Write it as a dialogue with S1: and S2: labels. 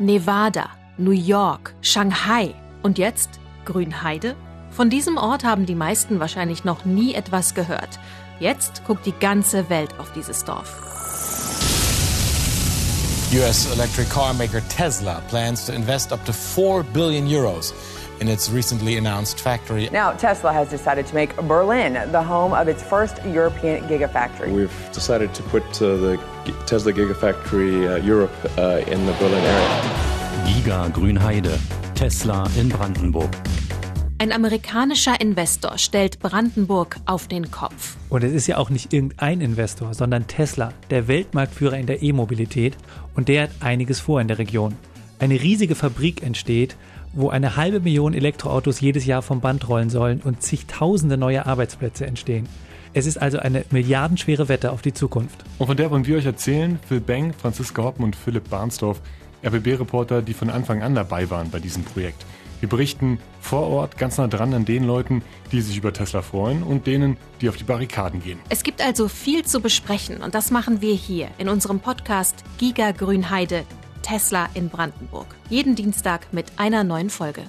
S1: Nevada, New York, Shanghai und jetzt Grünheide? Von diesem Ort haben die meisten wahrscheinlich noch nie etwas gehört. Jetzt guckt die ganze Welt auf dieses Dorf.
S2: US electric car maker Tesla plans to invest up to 4 billion euros in its recently announced factory.
S3: Now, Tesla has decided to make Berlin the home of its first European Gigafactory.
S4: We've decided to put uh, the Tesla Gigafactory uh, Europe uh, in the Berlin area.
S5: Giga Grünheide, Tesla in Brandenburg.
S1: Ein amerikanischer Investor stellt Brandenburg auf den Kopf.
S6: Und es ist ja auch nicht irgendein Investor, sondern Tesla, der Weltmarktführer in der E-Mobilität. Und der hat einiges vor in der Region. Eine riesige Fabrik entsteht, wo eine halbe Million Elektroautos jedes Jahr vom Band rollen sollen und zigtausende neue Arbeitsplätze entstehen. Es ist also eine milliardenschwere Wette auf die Zukunft.
S7: Und von der wollen wir euch erzählen, Phil Beng, Franziska Hoppen und Philipp Barnsdorf, RBB-Reporter, die von Anfang an dabei waren bei diesem Projekt. Wir berichten vor Ort ganz nah dran an den Leuten, die sich über Tesla freuen und denen, die auf die Barrikaden gehen.
S1: Es gibt also viel zu besprechen und das machen wir hier in unserem Podcast Giga Grünheide Tesla in Brandenburg. Jeden Dienstag mit einer neuen Folge.